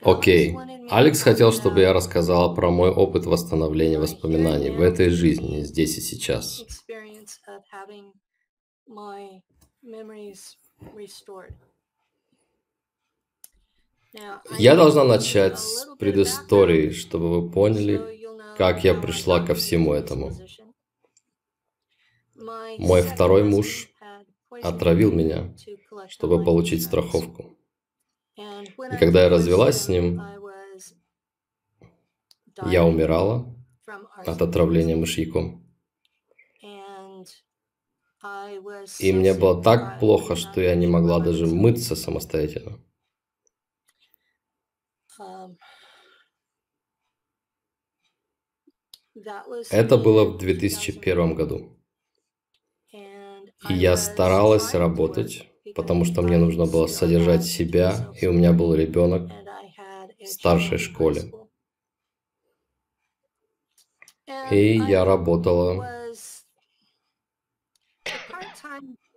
Окей. Алекс хотел, чтобы я рассказала про мой опыт восстановления воспоминаний в этой жизни, здесь и сейчас. Я должна начать с предыстории, чтобы вы поняли, как я пришла ко всему этому. Мой второй муж отравил меня, чтобы получить страховку. И когда я развелась с ним, я умирала от отравления мышьяком. И мне было так плохо, что я не могла даже мыться самостоятельно. Это было в 2001 году. И я старалась работать, потому что мне нужно было содержать себя, и у меня был ребенок в старшей школе. И я работала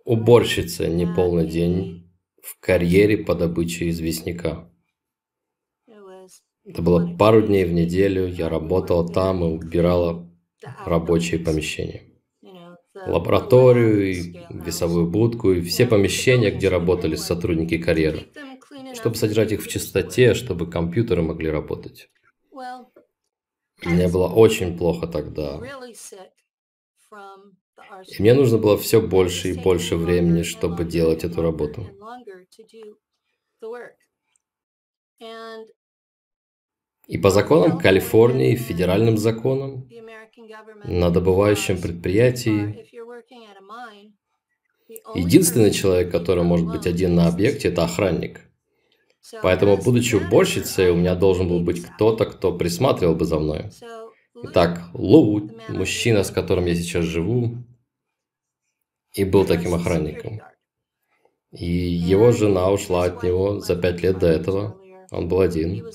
уборщицей неполный день в карьере по добыче известняка. Это было пару дней в неделю, я работала там и убирала рабочие помещения лабораторию, и весовую будку, и все помещения, где работали сотрудники карьеры, чтобы содержать их в чистоте, чтобы компьютеры могли работать. Мне было очень плохо тогда. И мне нужно было все больше и больше времени, чтобы делать эту работу. И по законам Калифорнии, федеральным законам, на добывающем предприятии единственный человек, который может быть один на объекте, это охранник. Поэтому, будучи уборщицей, у меня должен был быть кто-то, кто присматривал бы за мной. Итак, Лу, мужчина, с которым я сейчас живу, и был таким охранником. И его жена ушла от него за пять лет до этого. Он был один.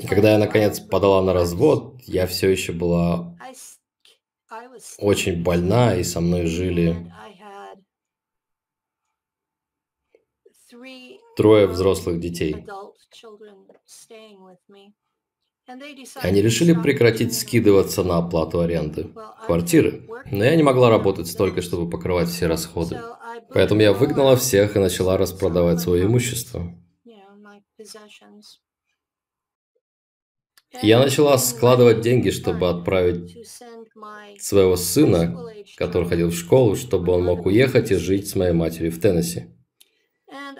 И когда я наконец подала на развод, я все еще была очень больна, и со мной жили трое взрослых детей. Они решили прекратить скидываться на оплату аренды квартиры, но я не могла работать столько, чтобы покрывать все расходы. Поэтому я выгнала всех и начала распродавать свое имущество. Я начала складывать деньги, чтобы отправить своего сына, который ходил в школу, чтобы он мог уехать и жить с моей матерью в Теннесси.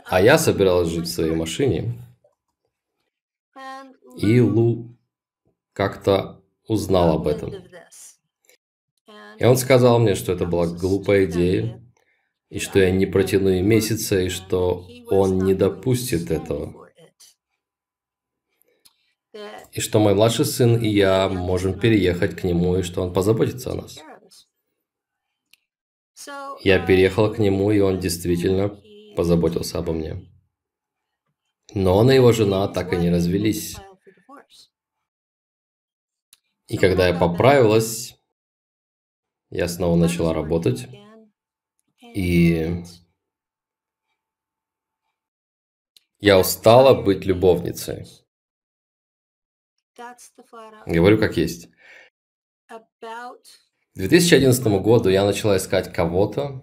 А я собиралась жить в своей машине. И Лу как-то узнал об этом. И он сказал мне, что это была глупая идея, и что я не протяну и месяца, и что он не допустит этого и что мой младший сын и я можем переехать к нему, и что он позаботится о нас. Я переехал к нему, и он действительно позаботился обо мне. Но он и его жена так и не развелись. И когда я поправилась, я снова начала работать. И я устала быть любовницей. Говорю как есть. К 2011 году я начала искать кого-то,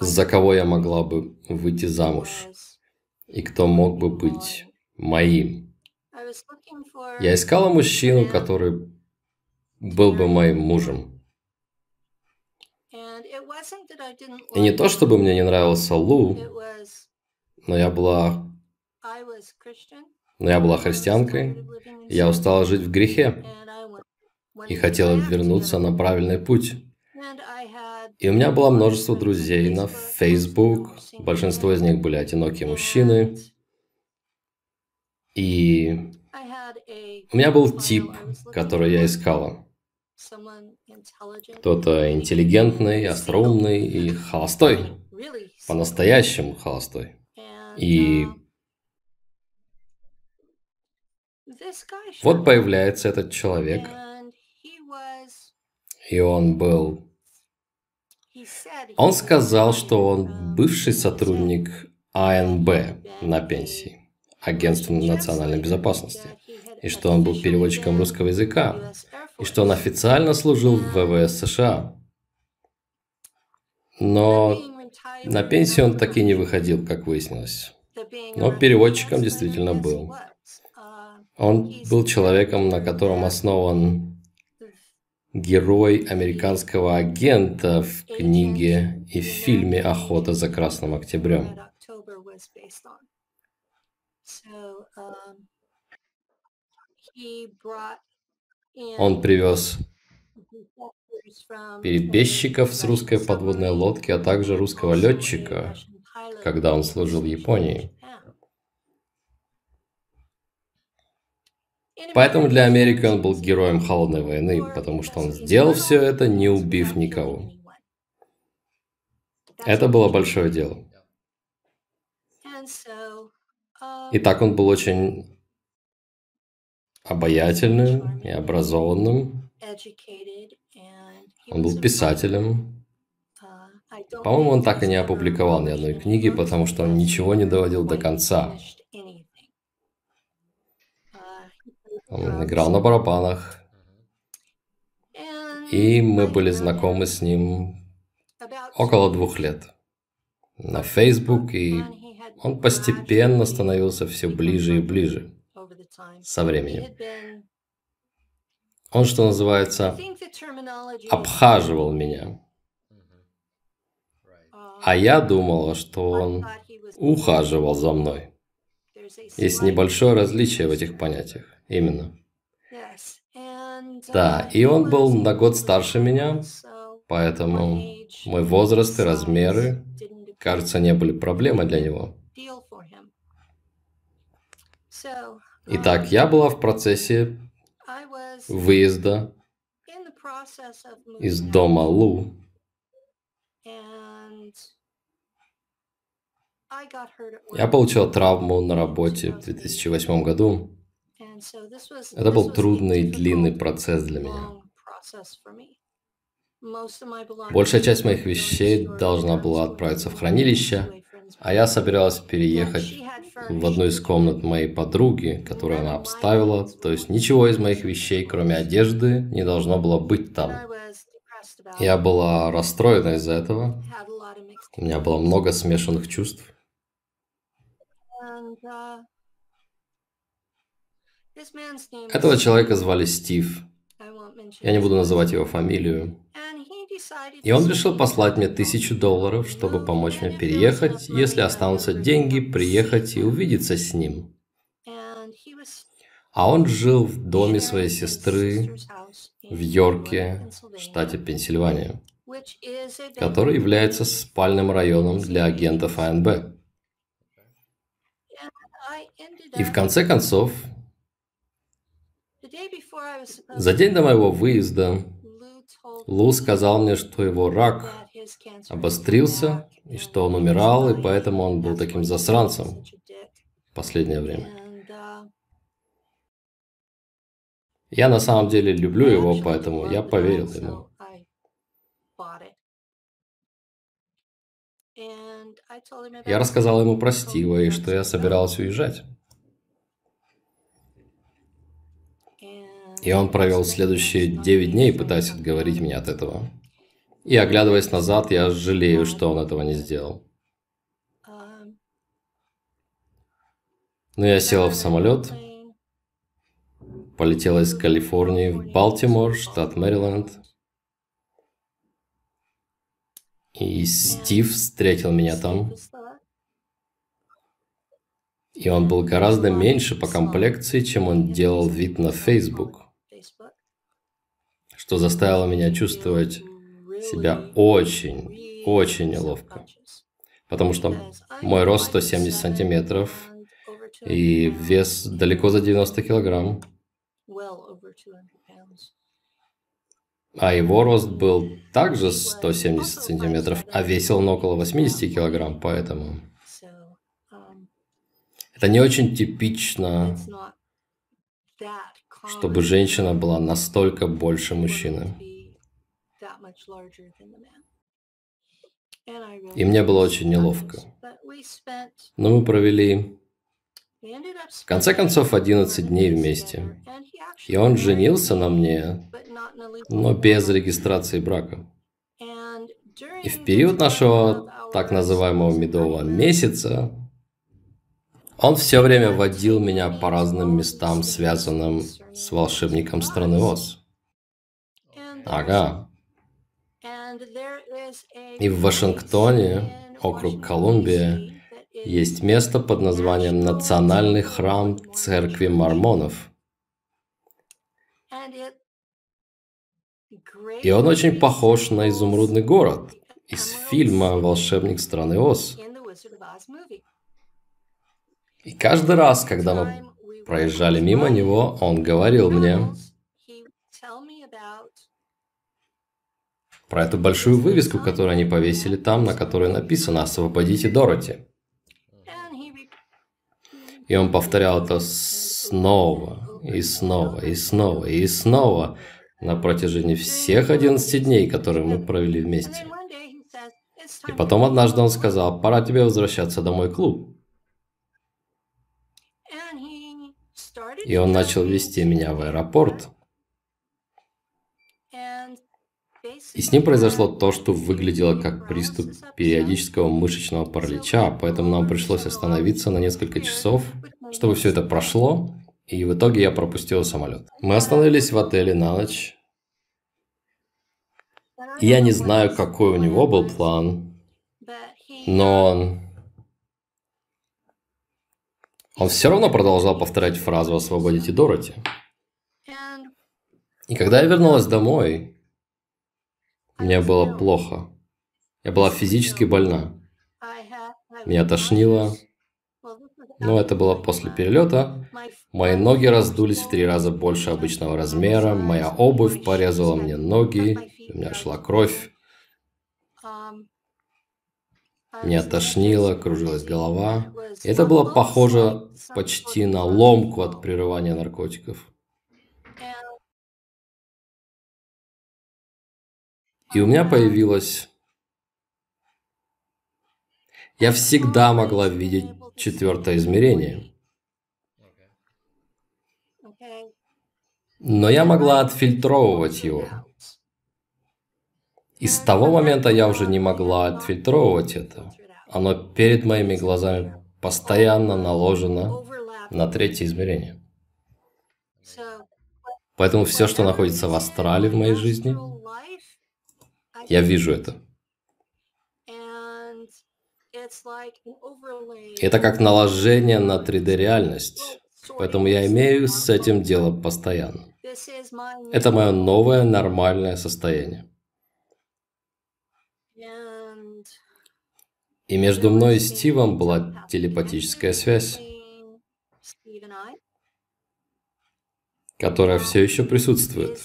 за кого я могла бы выйти замуж и кто мог бы быть моим. Я искала мужчину, который был бы моим мужем. И не то, чтобы мне не нравился Лу, но я была... Но я была христианкой, я устала жить в грехе и хотела вернуться на правильный путь. И у меня было множество друзей на Facebook, большинство из них были одинокие мужчины. И у меня был тип, который я искала. Кто-то интеллигентный, остроумный и холостой. По-настоящему холостой. И Вот появляется этот человек, и он был... Он сказал, что он бывший сотрудник АНБ на пенсии, Агентства национальной безопасности, и что он был переводчиком русского языка, и что он официально служил в ВВС США. Но на пенсию он так и не выходил, как выяснилось. Но переводчиком действительно был. Он был человеком, на котором основан герой американского агента в книге и в фильме «Охота за Красным Октябрем». Он привез перебежчиков с русской подводной лодки, а также русского летчика, когда он служил в Японии. Поэтому для Америки он был героем холодной войны, потому что он сделал все это, не убив никого. Это было большое дело. И так он был очень обаятельным и образованным. Он был писателем. По-моему, он так и не опубликовал ни одной книги, потому что он ничего не доводил до конца. Он играл на барабанах. И мы были знакомы с ним около двух лет. На Facebook, и он постепенно становился все ближе и ближе со временем. Он, что называется, обхаживал меня. А я думала, что он ухаживал за мной. Есть небольшое различие в этих понятиях. Именно. Да, и он был на год старше меня, поэтому мой возраст и размеры, кажется, не были проблемой для него. Итак, я была в процессе выезда из дома Лу. Я получил травму на работе в 2008 году. Это был трудный длинный процесс для меня. Большая часть моих вещей должна была отправиться в хранилище, а я собиралась переехать в одну из комнат моей подруги, которую она обставила. То есть ничего из моих вещей, кроме одежды, не должно было быть там. Я была расстроена из-за этого. У меня было много смешанных чувств. Этого человека звали Стив. Я не буду называть его фамилию. И он решил послать мне тысячу долларов, чтобы помочь мне переехать, если останутся деньги, приехать и увидеться с ним. А он жил в доме своей сестры в Йорке, штате Пенсильвания, который является спальным районом для агентов АНБ. И в конце концов, за день до моего выезда Лу сказал мне, что его рак обострился, и что он умирал, и поэтому он был таким засранцем в последнее время. Я на самом деле люблю его, поэтому я поверил ему. Я рассказал ему про Стива и что я собиралась уезжать. И он провел следующие 9 дней, пытаясь отговорить меня от этого. И оглядываясь назад, я жалею, что он этого не сделал. Но я села в самолет, полетела из Калифорнии в Балтимор, штат Мэриленд. И Стив встретил меня там. И он был гораздо меньше по комплекции, чем он делал вид на Facebook что заставило меня чувствовать себя очень, очень неловко. Потому что мой рост 170 сантиметров и вес далеко за 90 килограмм. А его рост был также 170 сантиметров, а весил он около 80 килограмм, поэтому... Это не очень типично чтобы женщина была настолько больше мужчины. И мне было очень неловко. Но мы провели, в конце концов, 11 дней вместе. И он женился на мне, но без регистрации брака. И в период нашего так называемого медового месяца он все время водил меня по разным местам, связанным с волшебником страны Оз. Ага. И в Вашингтоне, округ Колумбия, есть место под названием Национальный храм Церкви Мормонов. И он очень похож на изумрудный город из фильма «Волшебник страны Оз». И каждый раз, когда мы проезжали мимо него, он говорил мне про эту большую вывеску, которую они повесили там, на которой написано «Освободите Дороти». И он повторял это снова и снова и снова и снова на протяжении всех 11 дней, которые мы провели вместе. И потом однажды он сказал, пора тебе возвращаться домой клуб. И он начал вести меня в аэропорт. И с ним произошло то, что выглядело как приступ периодического мышечного паралича, поэтому нам пришлось остановиться на несколько часов, чтобы все это прошло, и в итоге я пропустил самолет. Мы остановились в отеле на ночь. Я не знаю, какой у него был план, но он... Он все равно продолжал повторять фразу «Освободите Дороти». И когда я вернулась домой, мне было плохо. Я была физически больна. Меня тошнило. Но это было после перелета. Мои ноги раздулись в три раза больше обычного размера. Моя обувь порезала мне ноги. У меня шла кровь. Меня тошнило, кружилась голова. Это было похоже почти на ломку от прерывания наркотиков. И у меня появилось... Я всегда могла видеть четвертое измерение. Но я могла отфильтровывать его. И с того момента я уже не могла отфильтровывать это. Оно перед моими глазами постоянно наложено на третье измерение. Поэтому все, что находится в астрале в моей жизни, я вижу это. Это как наложение на 3D-реальность. Поэтому я имею с этим дело постоянно. Это мое новое нормальное состояние. И между мной и Стивом была телепатическая связь, которая все еще присутствует.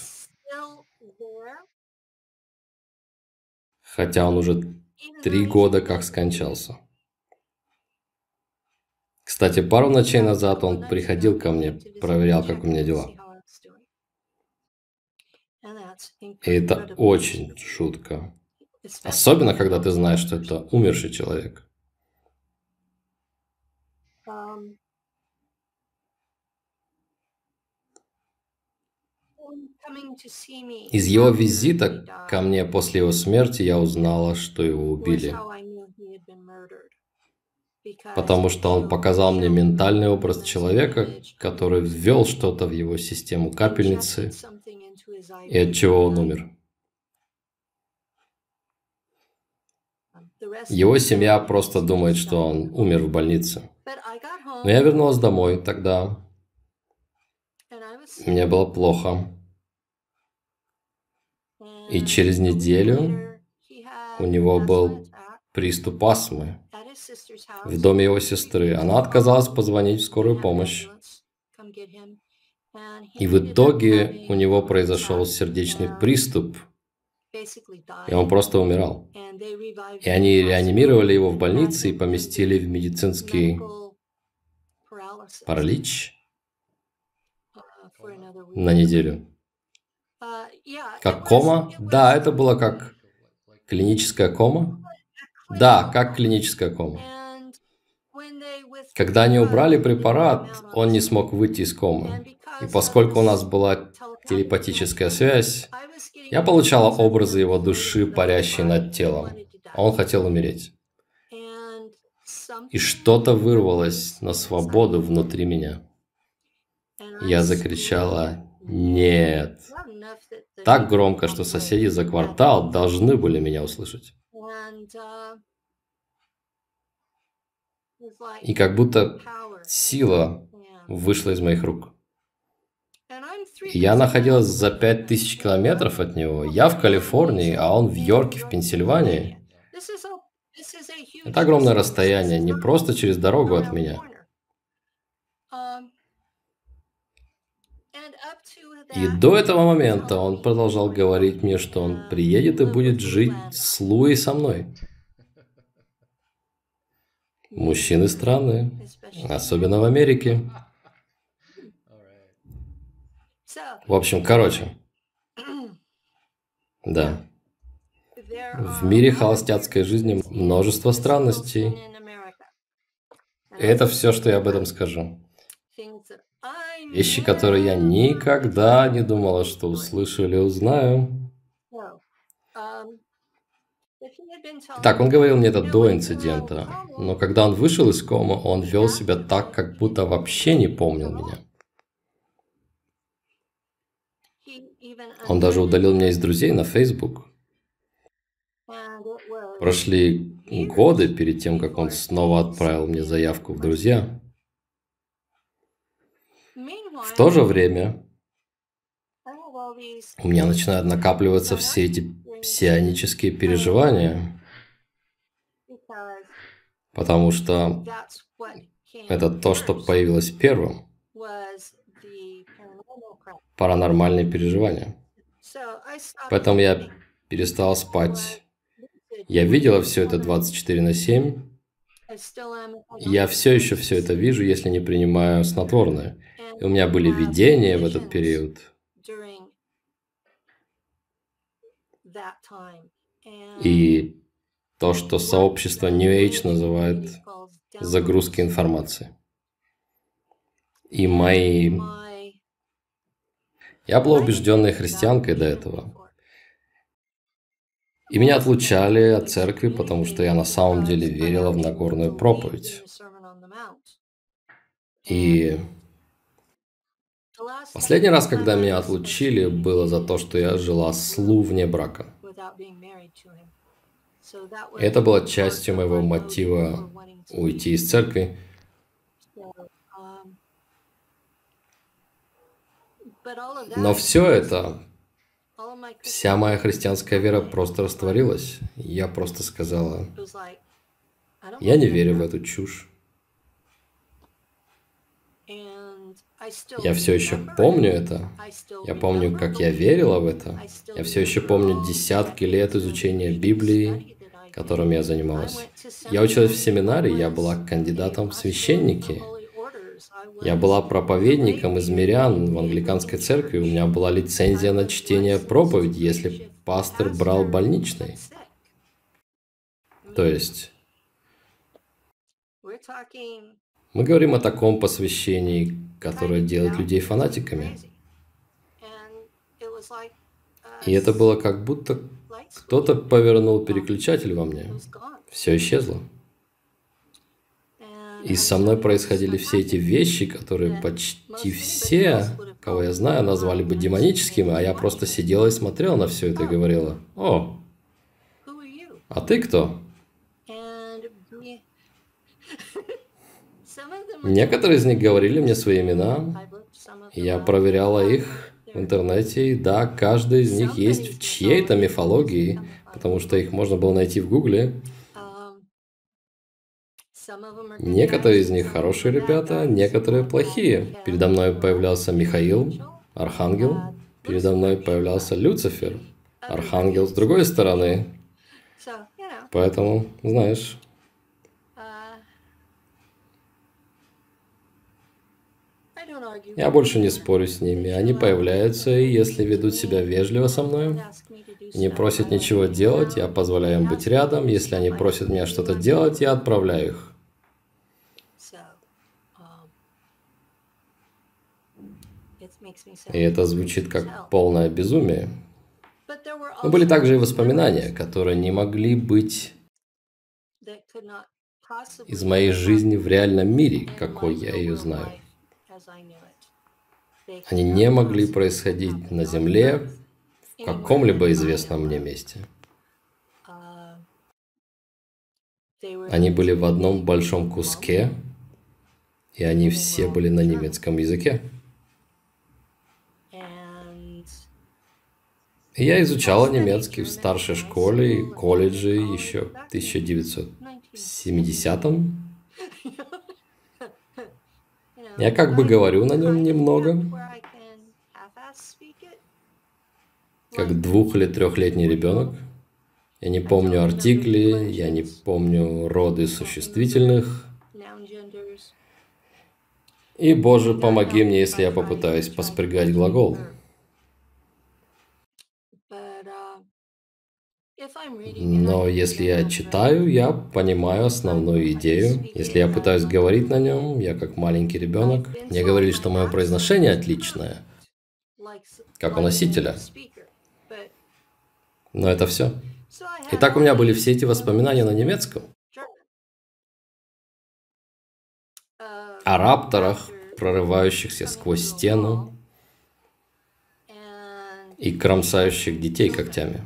Хотя он уже три года как скончался. Кстати, пару ночей назад он приходил ко мне, проверял, как у меня дела. И это очень шутка. Особенно, когда ты знаешь, что это умерший человек. Из его визита ко мне после его смерти я узнала, что его убили. Потому что он показал мне ментальный образ человека, который ввел что-то в его систему капельницы, и от чего он умер. Его семья просто думает, что он умер в больнице. Но я вернулась домой тогда. Мне было плохо. И через неделю у него был приступ астмы в доме его сестры. Она отказалась позвонить в скорую помощь. И в итоге у него произошел сердечный приступ, и он просто умирал. И они реанимировали его в больнице и поместили в медицинский паралич на неделю. Как кома? Да, это было как клиническая кома. Да, как клиническая кома. Когда они убрали препарат, он не смог выйти из комы. И поскольку у нас была телепатическая связь, я получала образы его души, парящей над телом. Он хотел умереть. И что-то вырвалось на свободу внутри меня. Я закричала «Нет!» Так громко, что соседи за квартал должны были меня услышать. И как будто сила вышла из моих рук. Я находилась за пять тысяч километров от него. Я в Калифорнии, а он в Йорке, в Пенсильвании. Это огромное расстояние, не просто через дорогу от меня. И до этого момента он продолжал говорить мне, что он приедет и будет жить с Луей со мной. Мужчины странные, особенно в Америке. В общем, короче. Да. В мире холостяцкой жизни множество странностей. Это все, что я об этом скажу. Вещи, которые я никогда не думала, что услышу или узнаю. Так, он говорил мне это до инцидента, но когда он вышел из комы, он вел себя так, как будто вообще не помнил меня. Он даже удалил меня из друзей на Facebook. Прошли годы перед тем, как он снова отправил мне заявку в друзья. В то же время у меня начинают накапливаться все эти псионические переживания, потому что это то, что появилось первым. Паранормальные переживания. Поэтому я перестал спать. Я видела все это 24 на 7. Я все еще все это вижу, если не принимаю снотворное. И у меня были видения в этот период. И то, что сообщество New Age называет загрузки информации. И мои... Я была убежденной христианкой до этого. И меня отлучали от церкви, потому что я на самом деле верила в Нагорную проповедь. И последний раз, когда меня отлучили, было за то, что я жила с Лу вне брака. Это было частью моего мотива уйти из церкви. Но все это Вся моя христианская вера просто растворилась. Я просто сказала, я не верю в эту чушь. Я все еще помню это. Я помню, как я верила в это. Я все еще помню десятки лет изучения Библии, которым я занималась. Я училась в семинаре, я была кандидатом в священники. Я была проповедником из мирян в англиканской церкви. У меня была лицензия на чтение проповеди, если пастор брал больничный. То есть мы говорим о таком посвящении, которое делает людей фанатиками. И это было как будто кто-то повернул переключатель во мне. Все исчезло. И со мной происходили все эти вещи, которые почти все, кого я знаю, назвали бы демоническими, а я просто сидела и смотрела на все это и говорила, о, а ты кто? Некоторые из них говорили мне свои имена, я проверяла их в интернете, и да, каждый из них есть в чьей-то мифологии, потому что их можно было найти в гугле. Некоторые из них хорошие ребята, некоторые плохие. Передо мной появлялся Михаил, архангел. Передо мной появлялся Люцифер, архангел с другой стороны. Поэтому, знаешь, Я больше не спорю с ними. Они появляются, и если ведут себя вежливо со мной, не просят ничего делать, я позволяю им быть рядом. Если они просят меня что-то делать, я отправляю их. И это звучит как полное безумие. Но были также и воспоминания, которые не могли быть из моей жизни в реальном мире, какой я ее знаю. Они не могли происходить на Земле в каком-либо известном мне месте. Они были в одном большом куске, и они все были на немецком языке. Я изучала немецкий в старшей школе и колледже еще в 1970-м. Я как бы говорю на нем немного, как двух- или трехлетний ребенок. Я не помню артикли, я не помню роды существительных. И, Боже, помоги мне, если я попытаюсь поспрягать глагол. Но если я читаю, я понимаю основную идею. Если я пытаюсь говорить на нем, я как маленький ребенок. Мне говорили, что мое произношение отличное, как у носителя. Но это все. Итак, у меня были все эти воспоминания на немецком. О рапторах, прорывающихся сквозь стену и кромсающих детей когтями.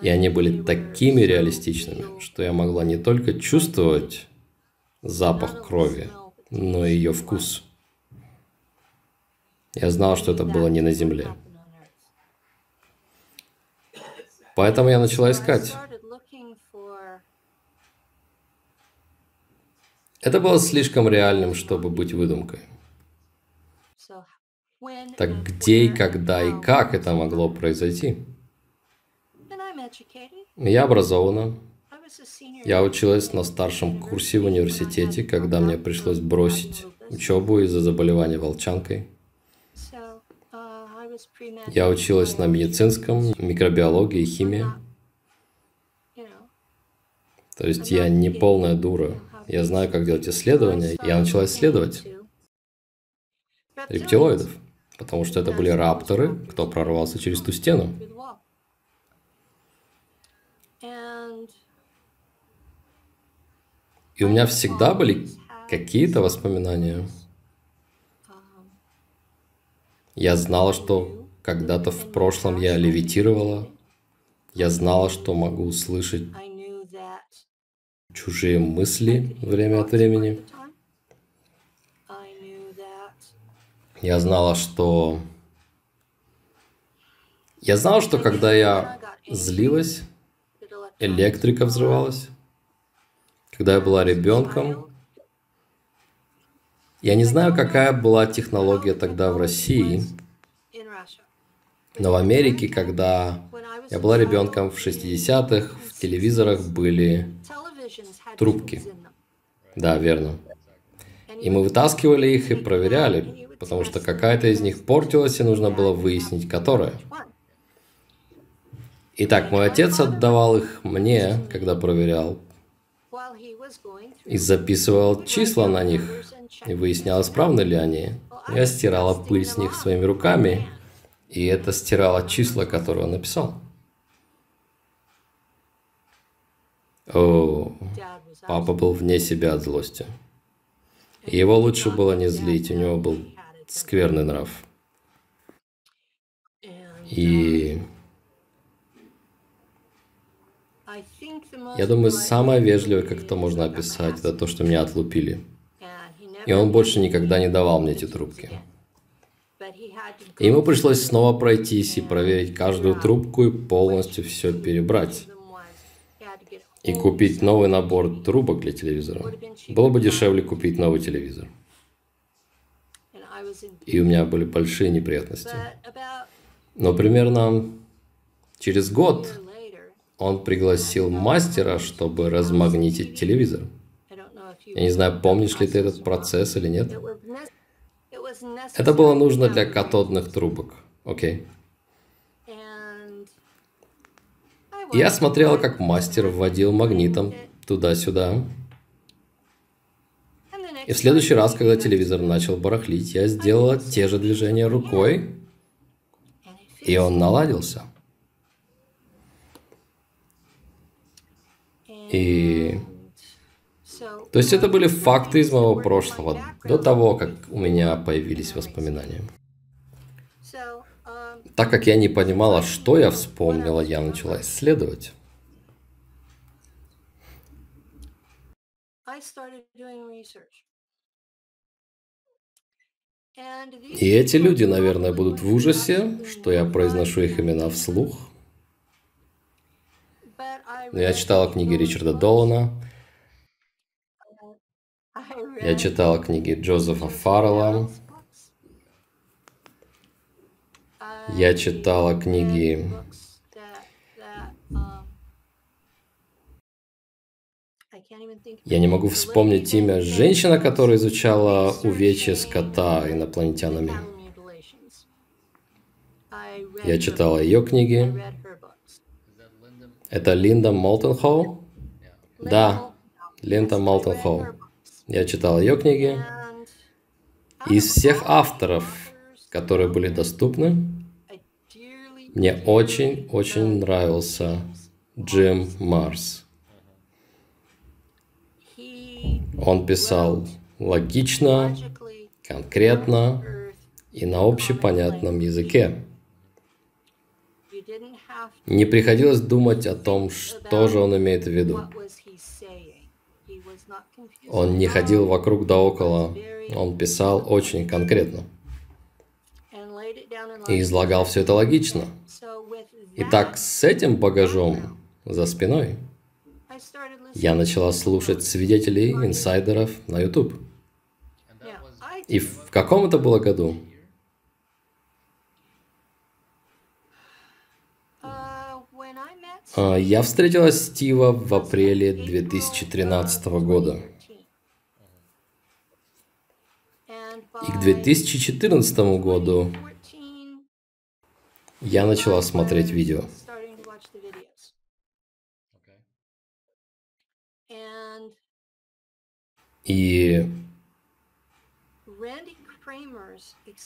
И они были такими реалистичными, что я могла не только чувствовать запах крови, но и ее вкус. Я знал, что это было не на земле. Поэтому я начала искать. Это было слишком реальным, чтобы быть выдумкой. Так где и когда и как это могло произойти? Я образована. Я училась на старшем курсе в университете, когда мне пришлось бросить учебу из-за заболевания волчанкой. Я училась на медицинском, микробиологии, химии. То есть я не полная дура. Я знаю, как делать исследования. Я начала исследовать рептилоидов, потому что это были рапторы, кто прорвался через ту стену. И у меня всегда были какие-то воспоминания. Я знала, что когда-то в прошлом я левитировала. Я знала, что могу услышать чужие мысли время от времени. Я знала, что... Я знала, что когда я злилась, электрика взрывалась. Когда я была ребенком, я не знаю, какая была технология тогда в России, но в Америке, когда я была ребенком в 60-х, в телевизорах были трубки. Да, верно. И мы вытаскивали их и проверяли, потому что какая-то из них портилась, и нужно было выяснить, которая. Итак, мой отец отдавал их мне, когда проверял, и записывал числа на них, и выяснял, исправны ли они. Я стирала пыль с них своими руками, и это стирало числа, которые он написал. О, папа был вне себя от злости. Его лучше было не злить, у него был скверный нрав. И Я думаю, самое вежливое, как это можно описать, это то, что меня отлупили. И он больше никогда не давал мне эти трубки. И ему пришлось снова пройтись и проверить каждую трубку и полностью все перебрать. И купить новый набор трубок для телевизора. Было бы дешевле купить новый телевизор. И у меня были большие неприятности. Но примерно через год он пригласил мастера, чтобы размагнитить телевизор. Я не знаю, помнишь ли ты этот процесс или нет. Это было нужно для катодных трубок. Окей. Я смотрела, как мастер вводил магнитом туда-сюда. И в следующий раз, когда телевизор начал барахлить, я сделала те же движения рукой, и он наладился. И... То есть это были факты из моего прошлого, до того, как у меня появились воспоминания. Так как я не понимала, что я вспомнила, я начала исследовать. И эти люди, наверное, будут в ужасе, что я произношу их имена вслух. Но я читала книги Ричарда Долана, я читала книги Джозефа Фаррелла, я читала книги Я не могу вспомнить имя женщина, которая изучала увечья скота инопланетянами. Я читала ее книги. Это Линда Молтенхоу? Да, Линда Молтенхоу. Я читал ее книги. Из всех авторов, которые были доступны, мне очень-очень нравился Джим Марс. Он писал логично, конкретно и на общепонятном языке. Не приходилось думать о том, что же он имеет в виду. Он не ходил вокруг да около, он писал очень конкретно. И излагал все это логично. Итак, с этим багажом за спиной я начала слушать свидетелей, инсайдеров на YouTube. И в каком это было году? А, я встретила Стива в апреле 2013 года. И к 2014 году я начала смотреть видео. И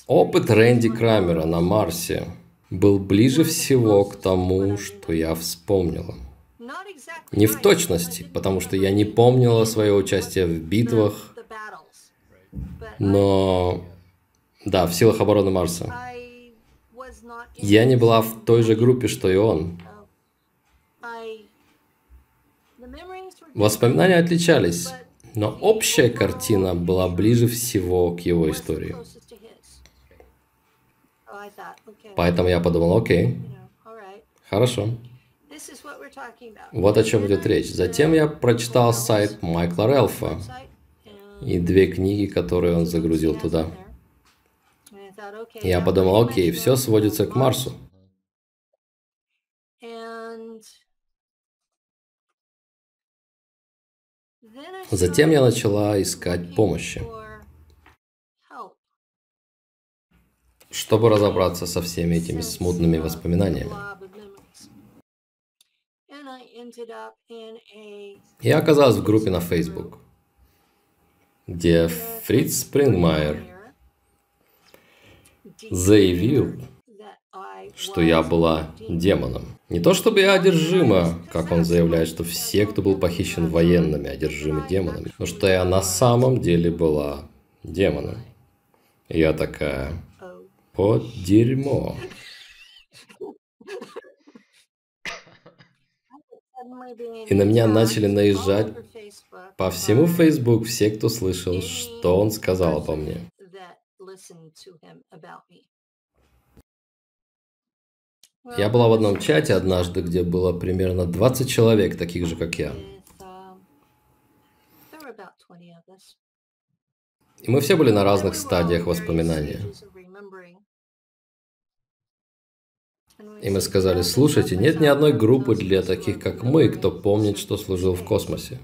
опыт Рэнди Крамера на Марсе был ближе всего к тому, что я вспомнила. Не в точности, потому что я не помнила свое участие в битвах, но да, в силах обороны Марса. Я не была в той же группе, что и он. Воспоминания отличались, но общая картина была ближе всего к его истории. Поэтому я подумал, окей, хорошо. Вот о чем идет речь. Затем я прочитал сайт Майкла Релфа и две книги, которые он загрузил туда. Я подумал, окей, все сводится к Марсу. Затем я начала искать помощи, чтобы разобраться со всеми этими смутными воспоминаниями. Я оказалась в группе на Facebook, где Фриц Спрингмайер заявил, что я была демоном. Не то чтобы я одержима, как он заявляет, что все, кто был похищен военными, одержимы демонами, но что я на самом деле была демоном. Я такая, под дерьмо. И на меня начали наезжать по всему Facebook все, кто слышал, что он сказал обо мне. Я была в одном чате однажды, где было примерно 20 человек, таких же, как я. И мы все были на разных стадиях воспоминания. И мы сказали, слушайте, нет ни одной группы для таких, как мы, кто помнит, что служил в космосе.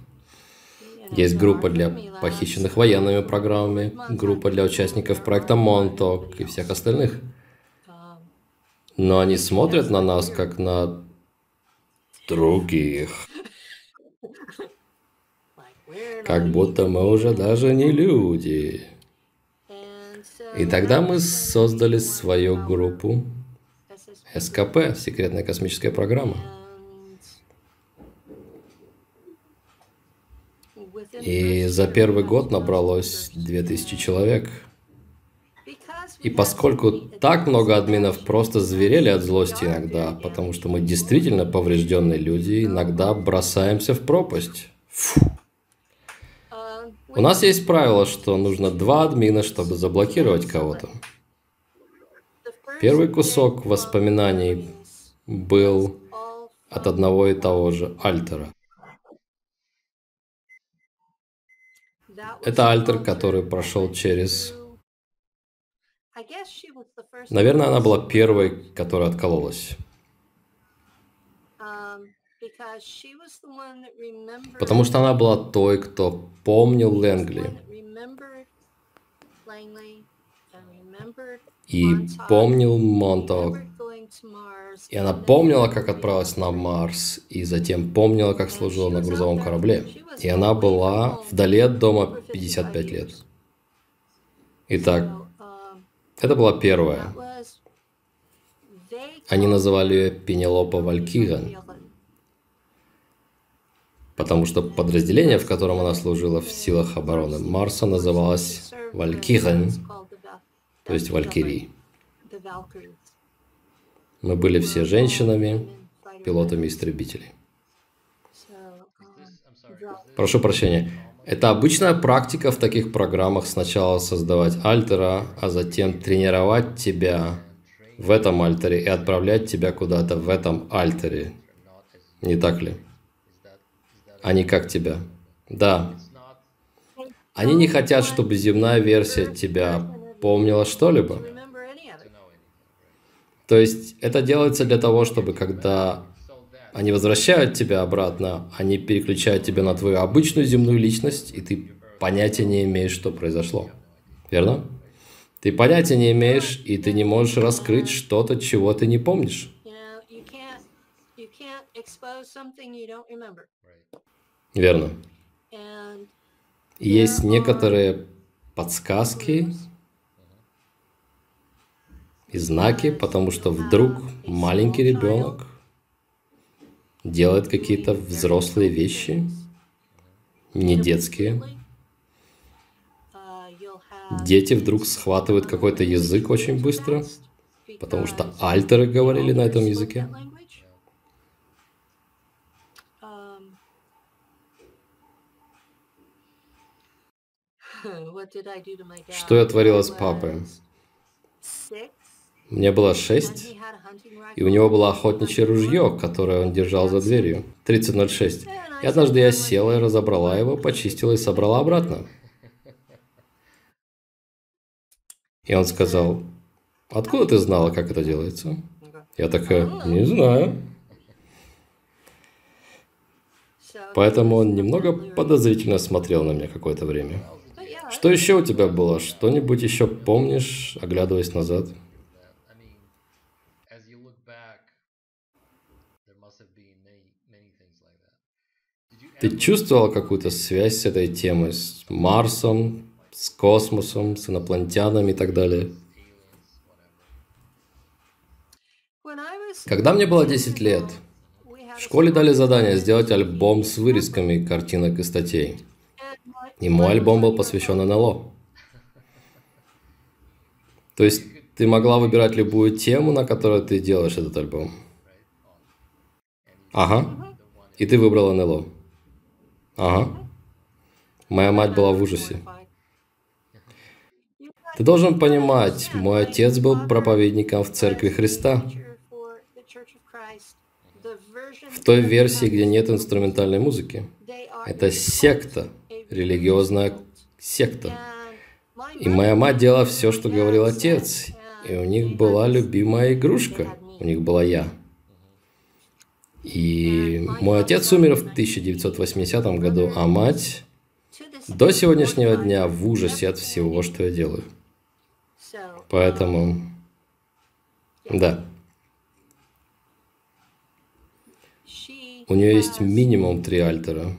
Есть группа для похищенных военными программами, группа для участников проекта Монток и всех остальных. Но они смотрят на нас, как на других. Как будто мы уже даже не люди. И тогда мы создали свою группу СКП, секретная космическая программа. И за первый год набралось 2000 человек. И поскольку так много админов просто зверели от злости иногда, потому что мы действительно поврежденные люди, иногда бросаемся в пропасть. Фу. У нас есть правило, что нужно два админа, чтобы заблокировать кого-то. Первый кусок воспоминаний был от одного и того же Альтера. Это Альтер, который прошел через... Наверное, она была первой, которая откололась. Потому что она была той, кто помнил Лэнгли. И помнил Монток. И она помнила, как отправилась на Марс, и затем помнила, как служила на грузовом корабле. И она была вдали от дома 55 лет. Итак, это была первая. Они называли ее Пенелопа Валькиган потому что подразделение, в котором она служила в силах обороны Марса, называлось Валькирен, то есть Валькирии. Мы были все женщинами, пилотами истребителей. Прошу прощения. Это обычная практика в таких программах сначала создавать альтера, а затем тренировать тебя в этом альтере и отправлять тебя куда-то в этом альтере. Не так ли? Они как тебя. Да. Они не хотят, чтобы земная версия тебя помнила что-либо. То есть это делается для того, чтобы когда они возвращают тебя обратно, они переключают тебя на твою обычную земную личность, и ты понятия не имеешь, что произошло. Верно? Ты понятия не имеешь, и ты не можешь раскрыть что-то, чего ты не помнишь. Верно. Есть некоторые подсказки и знаки, потому что вдруг маленький ребенок делает какие-то взрослые вещи, не детские. Дети вдруг схватывают какой-то язык очень быстро, потому что альтеры говорили на этом языке. Что я творила с папой? Мне было шесть, и у него было охотничье ружье, которое он держал за дверью. 3006. И однажды я села и разобрала его, почистила и собрала обратно. И он сказал, откуда ты знала, как это делается? Я такая, не знаю. Поэтому он немного подозрительно смотрел на меня какое-то время. Что еще у тебя было? Что-нибудь еще помнишь, оглядываясь назад? Ты чувствовал какую-то связь с этой темой, с Марсом, с космосом, с инопланетянами и так далее? Когда мне было 10 лет, в школе дали задание сделать альбом с вырезками картинок и статей. И мой альбом был посвящен НЛО. То есть ты могла выбирать любую тему, на которой ты делаешь этот альбом. Ага. И ты выбрала НЛО. Ага. Моя мать была в ужасе. Ты должен понимать, мой отец был проповедником в Церкви Христа. В той версии, где нет инструментальной музыки. Это секта религиозная секта. И моя мать делала все, что говорил отец. И у них была любимая игрушка. У них была я. И мой отец умер в 1980 году, а мать до сегодняшнего дня в ужасе от всего, что я делаю. Поэтому, да. У нее есть минимум три альтера.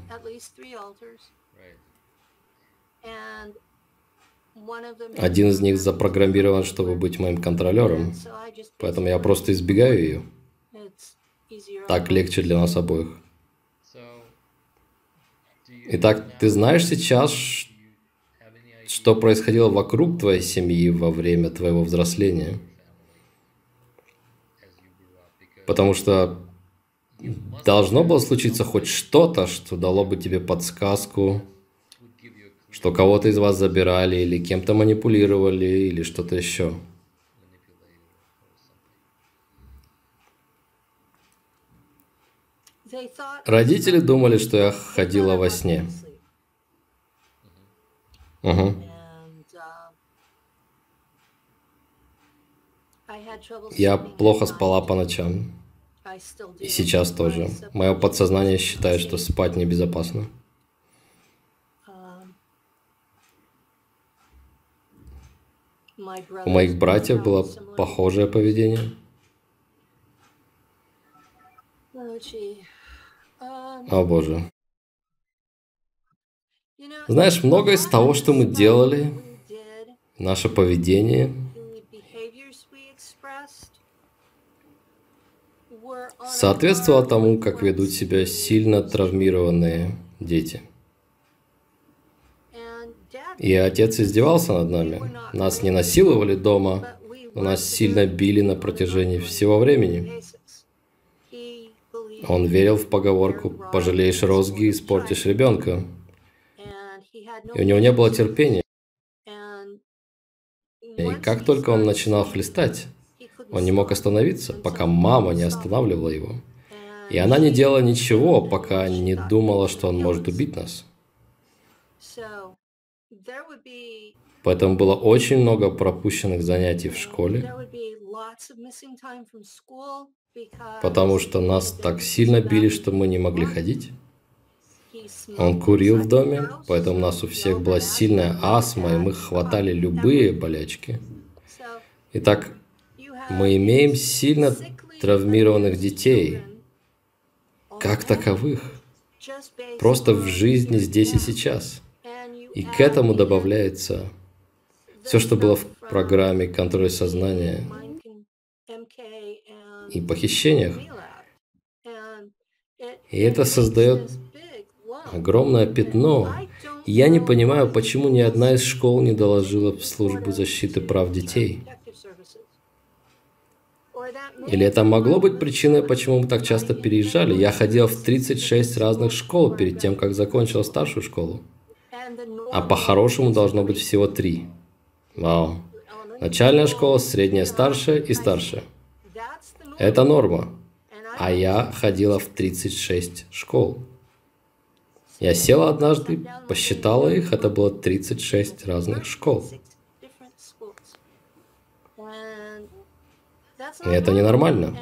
Один из них запрограммирован, чтобы быть моим контролером, поэтому я просто избегаю ее. Так легче для нас обоих. Итак, ты знаешь сейчас, что происходило вокруг твоей семьи во время твоего взросления? Потому что должно было случиться хоть что-то, что дало бы тебе подсказку, что кого-то из вас забирали или кем-то манипулировали или что-то еще. Родители думали, что я ходила во сне. Угу. Я плохо спала по ночам. И сейчас тоже. Мое подсознание считает, что спать небезопасно. У моих братьев было похожее поведение. О боже. Знаешь, многое из того, что мы делали, наше поведение, соответствовало тому, как ведут себя сильно травмированные дети. И отец издевался над нами. Нас не насиловали дома, но нас сильно били на протяжении всего времени. Он верил в поговорку «пожалеешь розги, испортишь ребенка». И у него не было терпения. И как только он начинал хлестать, он не мог остановиться, пока мама не останавливала его. И она не делала ничего, пока не думала, что он может убить нас. Поэтому было очень много пропущенных занятий в школе, потому что нас так сильно били, что мы не могли ходить. Он курил в доме, поэтому у нас у всех была сильная астма, и мы хватали любые болячки. Итак, мы имеем сильно травмированных детей, как таковых, просто в жизни здесь и сейчас. И к этому добавляется все, что было в программе контроля сознания и похищениях. И это создает огромное пятно. Я не понимаю, почему ни одна из школ не доложила в службу защиты прав детей. Или это могло быть причиной, почему мы так часто переезжали? Я ходил в 36 разных школ перед тем, как закончил старшую школу. А по-хорошему должно быть всего три. Вау. Начальная школа, средняя, старшая и старшая. Это норма. А я ходила в 36 школ. Я села однажды, посчитала их, это было 36 разных школ. И это ненормально.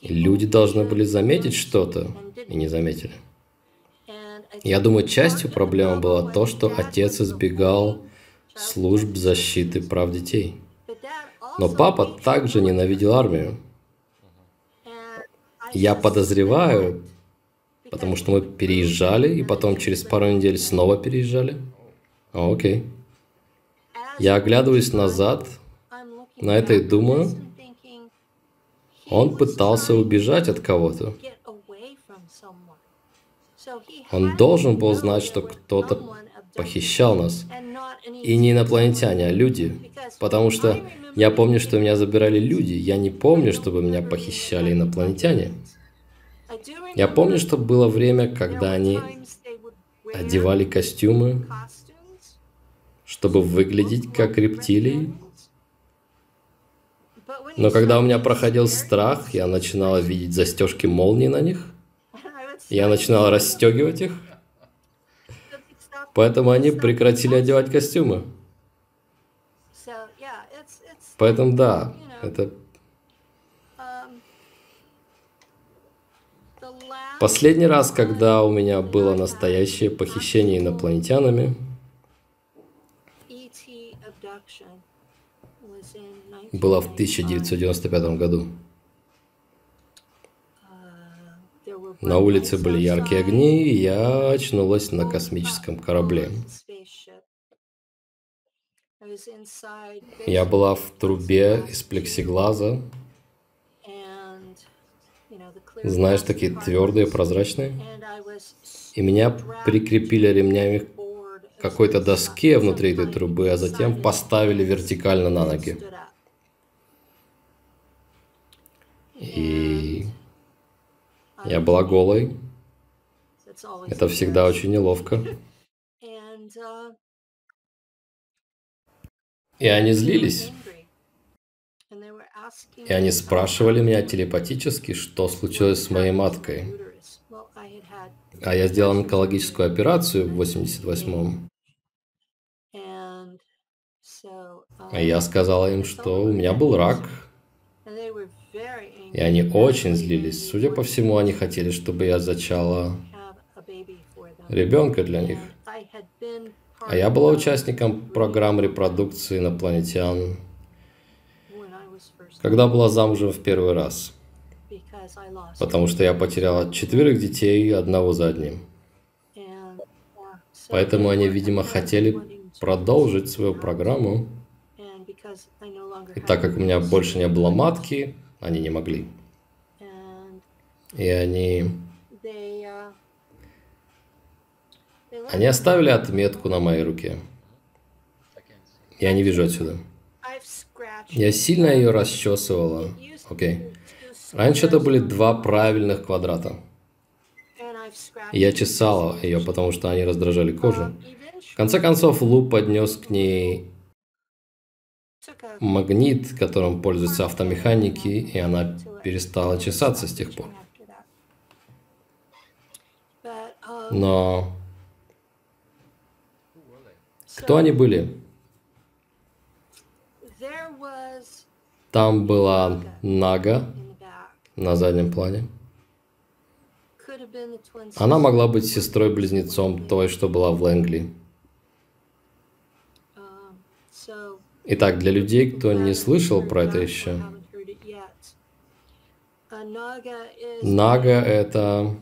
И люди должны были заметить что-то, и не заметили. Я думаю, частью проблемы было то, что отец избегал служб защиты прав детей. Но папа также ненавидел армию. Я подозреваю, потому что мы переезжали, и потом через пару недель снова переезжали. окей. Я оглядываюсь назад на это и думаю, он пытался убежать от кого-то. Он должен был знать, что кто-то похищал нас. И не инопланетяне, а люди. Потому что я помню, что меня забирали люди. Я не помню, чтобы меня похищали инопланетяне. Я помню, что было время, когда они одевали костюмы, чтобы выглядеть как рептилии. Но когда у меня проходил страх, я начинала видеть застежки молнии на них. Я начинала расстегивать их. Поэтому они прекратили одевать костюмы. Поэтому да, это Последний раз, когда у меня было настоящее похищение инопланетянами, было в 1995 году. На улице были яркие огни, и я очнулась на космическом корабле. Я была в трубе из плексиглаза. Знаешь, такие твердые, прозрачные. И меня прикрепили ремнями к какой-то доске внутри этой трубы, а затем поставили вертикально на ноги. И я была голой. Это всегда очень неловко. И они злились. И они спрашивали меня телепатически, что случилось с моей маткой. А я сделал онкологическую операцию в 88-м. А я сказала им, что у меня был рак, и они очень злились. Судя по всему, они хотели, чтобы я зачала ребенка для них. А я была участником программ репродукции инопланетян, когда была замужем в первый раз. Потому что я потеряла четверых детей одного за одним. Поэтому они, видимо, хотели продолжить свою программу. И так как у меня больше не было матки, они не могли. И они... Они оставили отметку на моей руке. Я не вижу отсюда. Я сильно ее расчесывала. Окей. Okay. Раньше это были два правильных квадрата. я чесала ее, потому что они раздражали кожу. В конце концов, Лу поднес к ней магнит, которым пользуются автомеханики, и она перестала чесаться с тех пор. Но кто они были? Там была Нага на заднем плане. Она могла быть сестрой-близнецом той, что была в Лэнгли. Итак, для людей, кто не слышал про это еще, Нага — это...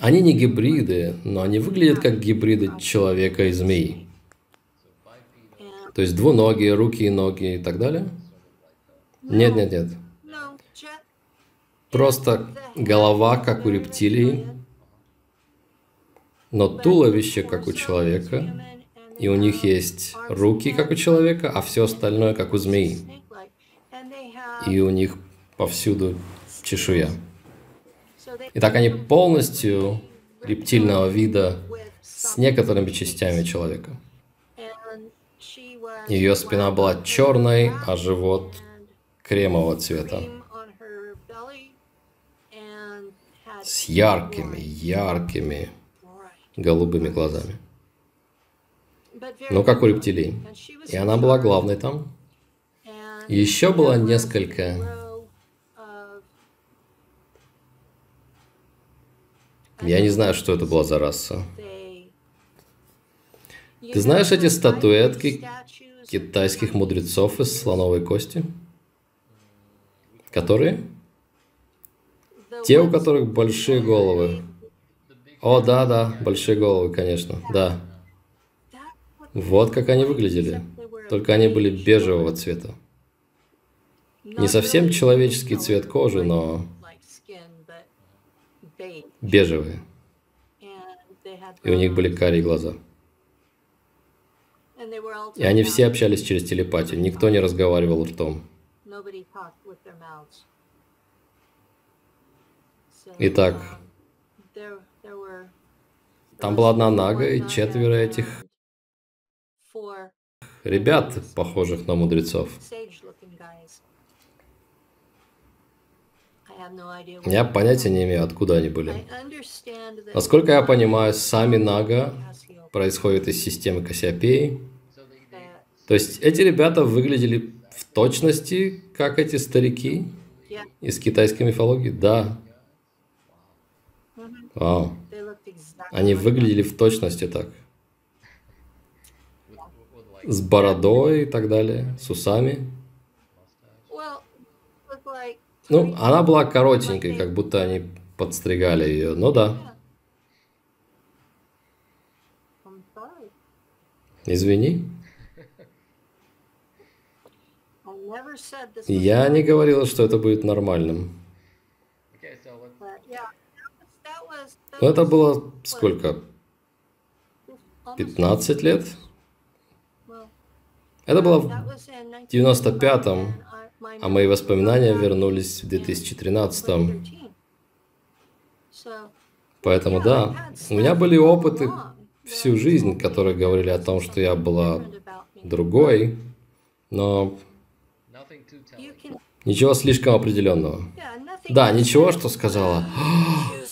Они не гибриды, но они выглядят как гибриды человека и змеи. То есть двуногие, руки и ноги и так далее? Нет, нет, нет. Просто голова, как у рептилии, но туловище, как у человека, и у них есть руки, как у человека, а все остальное, как у змеи. И у них повсюду чешуя. Итак, они полностью рептильного вида с некоторыми частями человека. Ее спина была черной, а живот кремового цвета. С яркими, яркими голубыми глазами. Ну, как у рептилий. И она была главной там. Еще было несколько... Я не знаю, что это была за раса. Ты знаешь эти статуэтки китайских мудрецов из слоновой кости? Которые? Те, у которых большие головы. О, да, да, большие головы, конечно, да. Вот как они выглядели. Только они были бежевого цвета. Не совсем человеческий цвет кожи, но бежевые. И у них были карие глаза. И они все общались через телепатию. Никто не разговаривал ртом. Итак, там была одна нага и четверо этих ребят, похожих на мудрецов. Я понятия не имею, откуда они были. Насколько я понимаю, сами Нага происходят из системы Кассиопеи. То есть эти ребята выглядели в точности, как эти старики, Из китайской мифологии? Да. Вау. Они выглядели в точности так. С бородой и так далее, с усами. Ну, она была коротенькой, как будто они подстригали ее. Ну да. Извини. Я не говорил, что это будет нормальным. Но это было сколько? 15 лет? Это было в 95-м, а мои воспоминания вернулись в 2013-м. Поэтому да, у меня были опыты всю жизнь, которые говорили о том, что я была другой, но ничего слишком определенного. Да, ничего, что сказала,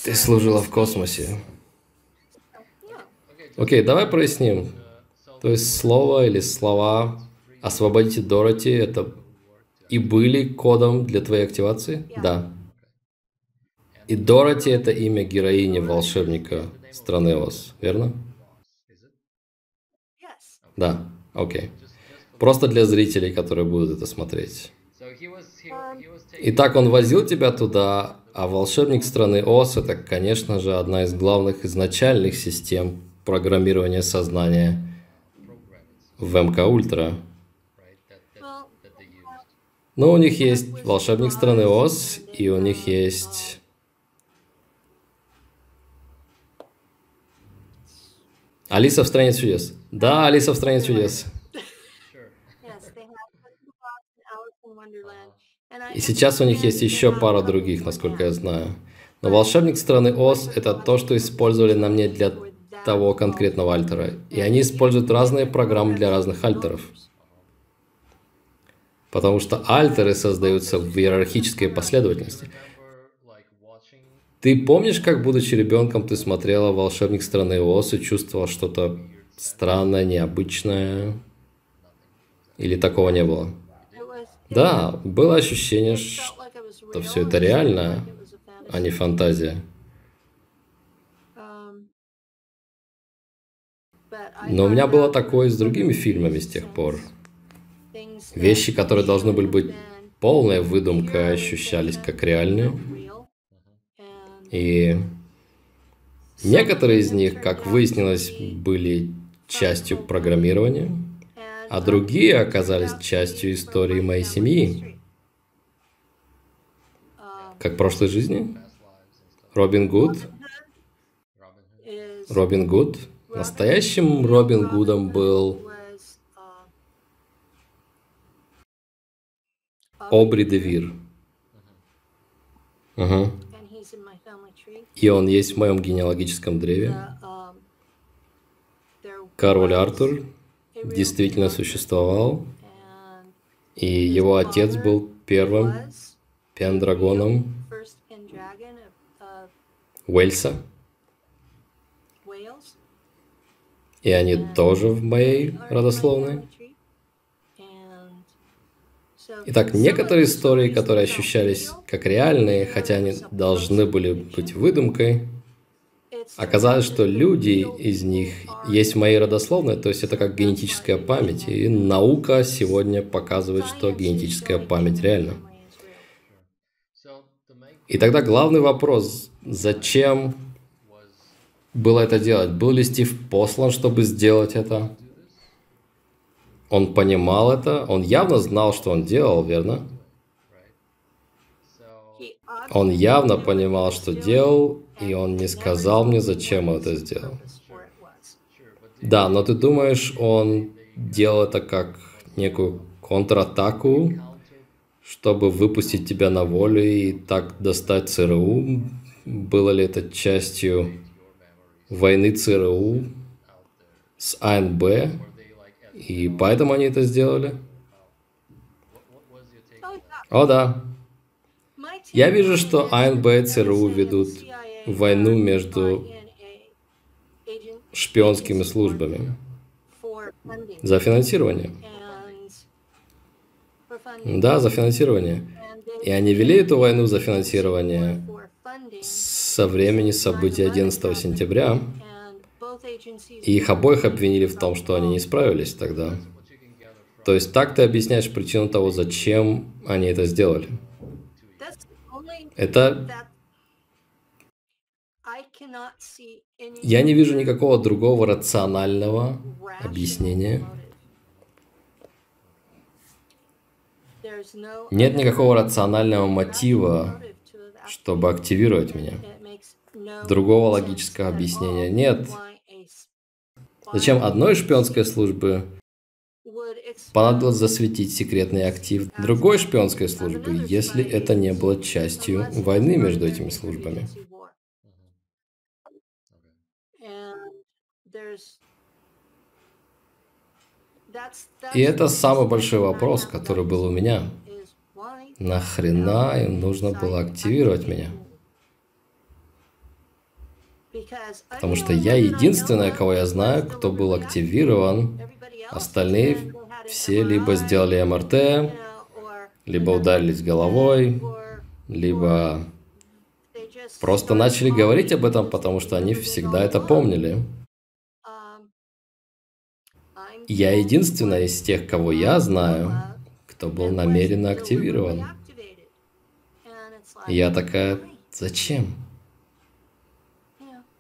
ты служила в космосе. Окей, давай проясним. То есть слово или слова «освободите Дороти» — это и были кодом для твоей активации? Да. И Дороти — это имя героини волшебника страны Оз, верно? Да, окей. Просто для зрителей, которые будут это смотреть. Итак, он возил тебя туда, а волшебник страны Оз – это, конечно же, одна из главных изначальных систем программирования сознания в МК Ультра. Но у них есть волшебник страны Оз, и у них есть... Алиса в стране чудес. Да, Алиса в стране чудес. И сейчас у них есть еще пара других, насколько я знаю. Но волшебник страны Оз – это то, что использовали на мне для того конкретного альтера. И они используют разные программы для разных альтеров. Потому что альтеры создаются в иерархической последовательности. Ты помнишь, как, будучи ребенком, ты смотрела «Волшебник страны Оз» и чувствовала что-то странное, необычное? Или такого не было? Да, было ощущение, что все это реально, а не фантазия. Но у меня было такое с другими фильмами с тех пор. Вещи, которые должны были быть полной выдумкой, ощущались как реальные. И некоторые из них, как выяснилось, были частью программирования а другие оказались частью истории моей семьи. Как прошлой жизни? Робин Гуд? Робин Гуд? Настоящим Робин Гудом был Обри Девир. Угу. И он есть в моем генеалогическом древе. Король Артур действительно существовал, и его отец был первым пендрагоном Уэльса. И они тоже в моей родословной. Итак, некоторые истории, которые ощущались как реальные, хотя они должны были быть выдумкой, Оказалось, что люди из них есть в моей родословной, то есть это как генетическая память. И наука сегодня показывает, что генетическая память реальна. И тогда главный вопрос, зачем было это делать? Был ли Стив послан, чтобы сделать это? Он понимал это, он явно знал, что он делал, верно? Он явно понимал, что делал, и он не сказал мне, зачем он это сделал. Да, но ты думаешь, он делал это как некую контратаку, чтобы выпустить тебя на волю и так достать ЦРУ? Было ли это частью войны ЦРУ с АНБ? И поэтому они это сделали? О, да. Я вижу, что АНБ и ЦРУ ведут войну между шпионскими службами за финансирование. Да, за финансирование. И они вели эту войну за финансирование со времени событий 11 сентября, и их обоих обвинили в том, что они не справились тогда. То есть так ты объясняешь причину того, зачем они это сделали. Это... Я не вижу никакого другого рационального объяснения. Нет никакого рационального мотива, чтобы активировать меня. Другого логического объяснения нет. Зачем одной шпионской службы понадобилось засветить секретный актив другой шпионской службы, если это не было частью войны между этими службами? И это самый большой вопрос, который был у меня. Нахрена им нужно было активировать меня? Потому что я единственная, кого я знаю, кто был активирован. Остальные все либо сделали МРТ, либо ударились головой, либо просто начали говорить об этом, потому что они всегда это помнили. Я единственная из тех, кого я знаю, кто был намеренно активирован. Я такая, зачем?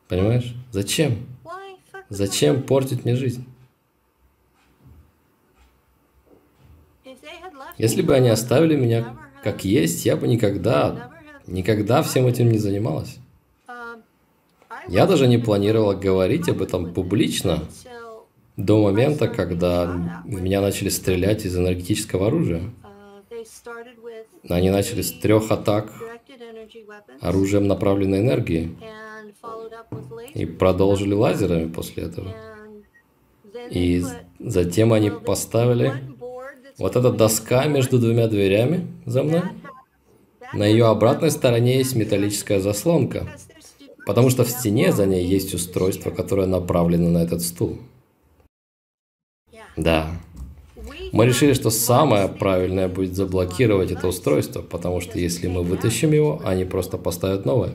Понимаешь? Зачем? Зачем портить мне жизнь? Если бы они оставили меня как есть, я бы никогда, никогда всем этим не занималась. Я даже не планировала говорить об этом публично до момента, когда в меня начали стрелять из энергетического оружия. Они начали с трех атак оружием направленной энергии и продолжили лазерами после этого. И затем они поставили вот эта доска между двумя дверями за мной. На ее обратной стороне есть металлическая заслонка, потому что в стене за ней есть устройство, которое направлено на этот стул. Да. Мы решили, что самое правильное будет заблокировать это устройство, потому что если мы вытащим его, они просто поставят новое.